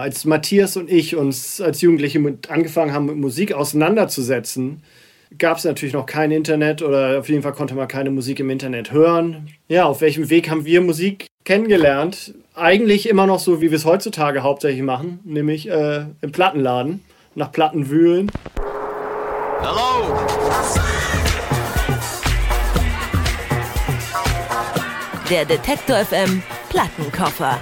Als Matthias und ich uns als Jugendliche mit angefangen haben, mit Musik auseinanderzusetzen, gab es natürlich noch kein Internet oder auf jeden Fall konnte man keine Musik im Internet hören. Ja, auf welchem Weg haben wir Musik kennengelernt? Eigentlich immer noch so, wie wir es heutzutage hauptsächlich machen, nämlich äh, im Plattenladen, nach Platten wühlen. Hello! Der Detektor FM Plattenkoffer.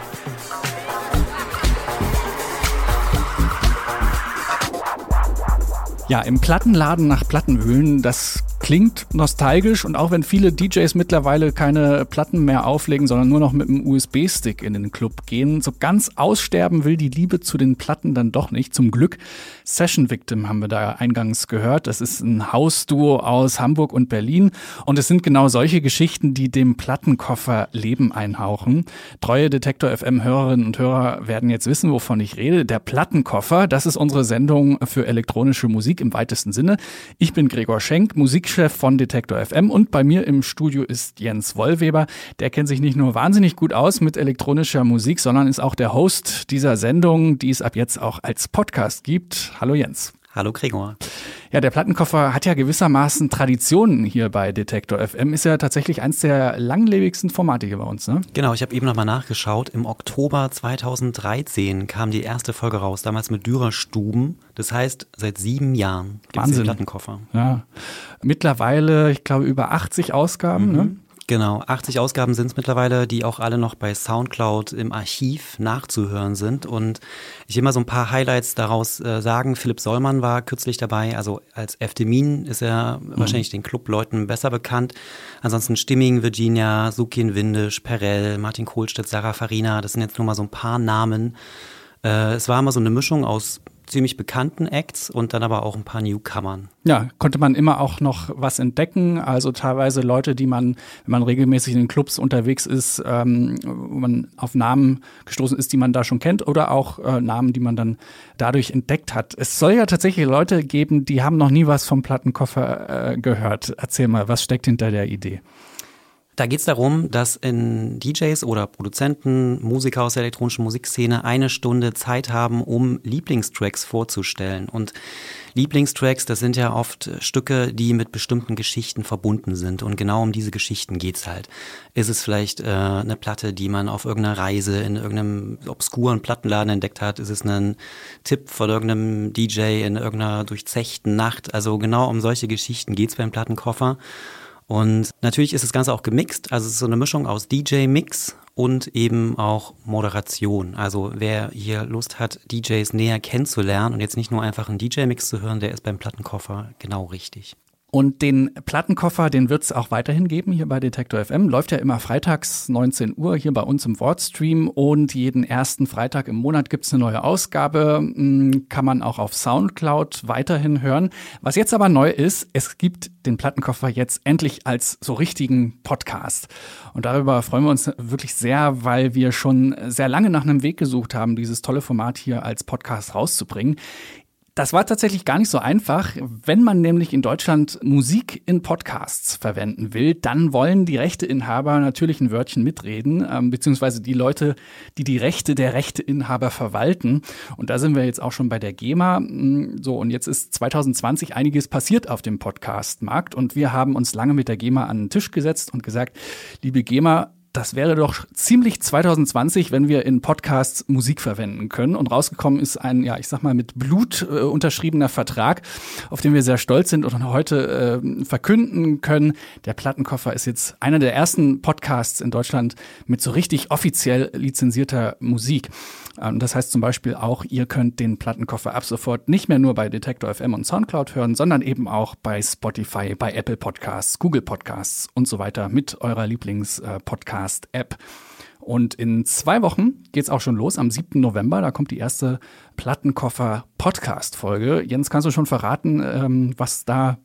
Ja, im Plattenladen nach Plattenhöhlen, das klingt nostalgisch und auch wenn viele DJs mittlerweile keine Platten mehr auflegen, sondern nur noch mit einem USB-Stick in den Club gehen, so ganz aussterben will die Liebe zu den Platten dann doch nicht. Zum Glück Session Victim haben wir da eingangs gehört. Das ist ein Hausduo aus Hamburg und Berlin und es sind genau solche Geschichten, die dem Plattenkoffer Leben einhauchen. Treue Detektor FM Hörerinnen und Hörer werden jetzt wissen, wovon ich rede. Der Plattenkoffer, das ist unsere Sendung für elektronische Musik im weitesten Sinne. Ich bin Gregor Schenk, Musik Musikchef von Detektor FM und bei mir im Studio ist Jens Wollweber. Der kennt sich nicht nur wahnsinnig gut aus mit elektronischer Musik, sondern ist auch der Host dieser Sendung, die es ab jetzt auch als Podcast gibt. Hallo Jens. Hallo Gregor. Ja, der Plattenkoffer hat ja gewissermaßen Traditionen hier bei Detektor FM. Ist ja tatsächlich eins der langlebigsten Formate hier bei uns, ne? Genau, ich habe eben nochmal nachgeschaut. Im Oktober 2013 kam die erste Folge raus, damals mit Dürer Stuben. Das heißt, seit sieben Jahren gibt es den Plattenkoffer. Ja. Mittlerweile, ich glaube, über 80 Ausgaben, mhm. ne? Genau, 80 Ausgaben sind es mittlerweile, die auch alle noch bei Soundcloud im Archiv nachzuhören sind. Und ich will mal so ein paar Highlights daraus äh, sagen. Philipp Sollmann war kürzlich dabei. Also als Eftemin ist er mhm. wahrscheinlich den Clubleuten besser bekannt. Ansonsten Stimming, Virginia, Sukin Windisch, Perel, Martin Kohlstedt, Sarah Farina. Das sind jetzt nur mal so ein paar Namen. Äh, es war immer so eine Mischung aus ziemlich bekannten Acts und dann aber auch ein paar Newcomern. Ja, konnte man immer auch noch was entdecken. Also teilweise Leute, die man, wenn man regelmäßig in den Clubs unterwegs ist, ähm, wo man auf Namen gestoßen ist, die man da schon kennt oder auch äh, Namen, die man dann dadurch entdeckt hat. Es soll ja tatsächlich Leute geben, die haben noch nie was vom Plattenkoffer äh, gehört. Erzähl mal, was steckt hinter der Idee? Da geht es darum, dass in DJs oder Produzenten, Musiker aus der elektronischen Musikszene eine Stunde Zeit haben, um Lieblingstracks vorzustellen. Und Lieblingstracks, das sind ja oft Stücke, die mit bestimmten Geschichten verbunden sind. Und genau um diese Geschichten geht's halt. Ist es vielleicht äh, eine Platte, die man auf irgendeiner Reise in irgendeinem obskuren Plattenladen entdeckt hat? Ist es ein Tipp von irgendeinem DJ in irgendeiner durchzechten Nacht? Also genau um solche Geschichten geht's beim Plattenkoffer. Und natürlich ist das Ganze auch gemixt, also es ist so eine Mischung aus DJ-Mix und eben auch Moderation. Also wer hier Lust hat, DJs näher kennenzulernen und jetzt nicht nur einfach einen DJ-Mix zu hören, der ist beim Plattenkoffer genau richtig. Und den Plattenkoffer, den wird es auch weiterhin geben hier bei Detektor FM. Läuft ja immer freitags 19 Uhr hier bei uns im Wordstream und jeden ersten Freitag im Monat gibt es eine neue Ausgabe. Hm, kann man auch auf Soundcloud weiterhin hören. Was jetzt aber neu ist, es gibt den Plattenkoffer jetzt endlich als so richtigen Podcast. Und darüber freuen wir uns wirklich sehr, weil wir schon sehr lange nach einem Weg gesucht haben, dieses tolle Format hier als Podcast rauszubringen. Das war tatsächlich gar nicht so einfach. Wenn man nämlich in Deutschland Musik in Podcasts verwenden will, dann wollen die Rechteinhaber natürlich ein Wörtchen mitreden, ähm, beziehungsweise die Leute, die die Rechte der Rechteinhaber verwalten. Und da sind wir jetzt auch schon bei der GEMA. Mm, so, und jetzt ist 2020 einiges passiert auf dem Podcast-Markt und wir haben uns lange mit der GEMA an den Tisch gesetzt und gesagt, liebe GEMA, das wäre doch ziemlich 2020, wenn wir in Podcasts Musik verwenden können. Und rausgekommen ist ein, ja, ich sag mal, mit Blut äh, unterschriebener Vertrag, auf den wir sehr stolz sind und heute äh, verkünden können. Der Plattenkoffer ist jetzt einer der ersten Podcasts in Deutschland mit so richtig offiziell lizenzierter Musik. Ähm, das heißt zum Beispiel auch, ihr könnt den Plattenkoffer ab sofort nicht mehr nur bei Detector FM und Soundcloud hören, sondern eben auch bei Spotify, bei Apple Podcasts, Google Podcasts und so weiter mit eurer Lieblings-Podcast-App. Und in zwei Wochen geht's auch schon los, am 7. November. Da kommt die erste Plattenkoffer-Podcast-Folge. Jens, kannst du schon verraten, ähm, was da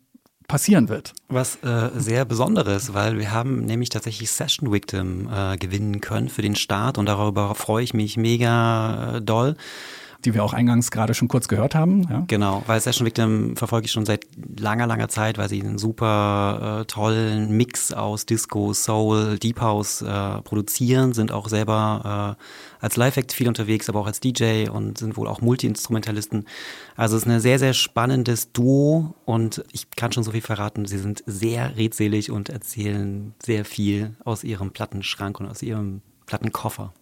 passieren wird. Was äh, sehr Besonderes, weil wir haben nämlich tatsächlich Session Victim äh, gewinnen können für den Start und darüber freue ich mich mega äh, doll die wir auch eingangs gerade schon kurz gehört haben. Ja. Genau, weil Session Victim verfolge ich schon seit langer, langer Zeit, weil sie einen super äh, tollen Mix aus Disco, Soul, Deep House äh, produzieren, sind auch selber äh, als Live-Act viel unterwegs, aber auch als DJ und sind wohl auch Multi-Instrumentalisten. Also es ist ein sehr, sehr spannendes Duo und ich kann schon so viel verraten, sie sind sehr redselig und erzählen sehr viel aus ihrem Plattenschrank und aus ihrem Plattenkoffer.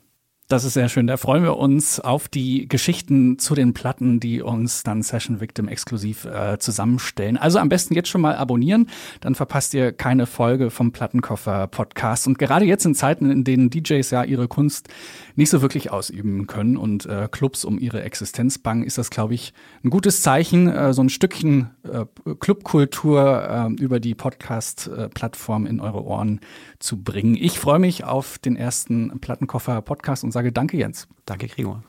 Das ist sehr schön. Da freuen wir uns auf die Geschichten zu den Platten, die uns dann Session Victim exklusiv äh, zusammenstellen. Also am besten jetzt schon mal abonnieren, dann verpasst ihr keine Folge vom Plattenkoffer Podcast. Und gerade jetzt in Zeiten, in denen DJs ja ihre Kunst nicht so wirklich ausüben können und äh, Clubs um ihre Existenz bangen, ist das, glaube ich, ein gutes Zeichen, äh, so ein Stückchen äh, Clubkultur äh, über die Podcast-Plattform in eure Ohren zu bringen. Ich freue mich auf den ersten Plattenkoffer Podcast und sage sage danke, Jens. Danke, Gregor.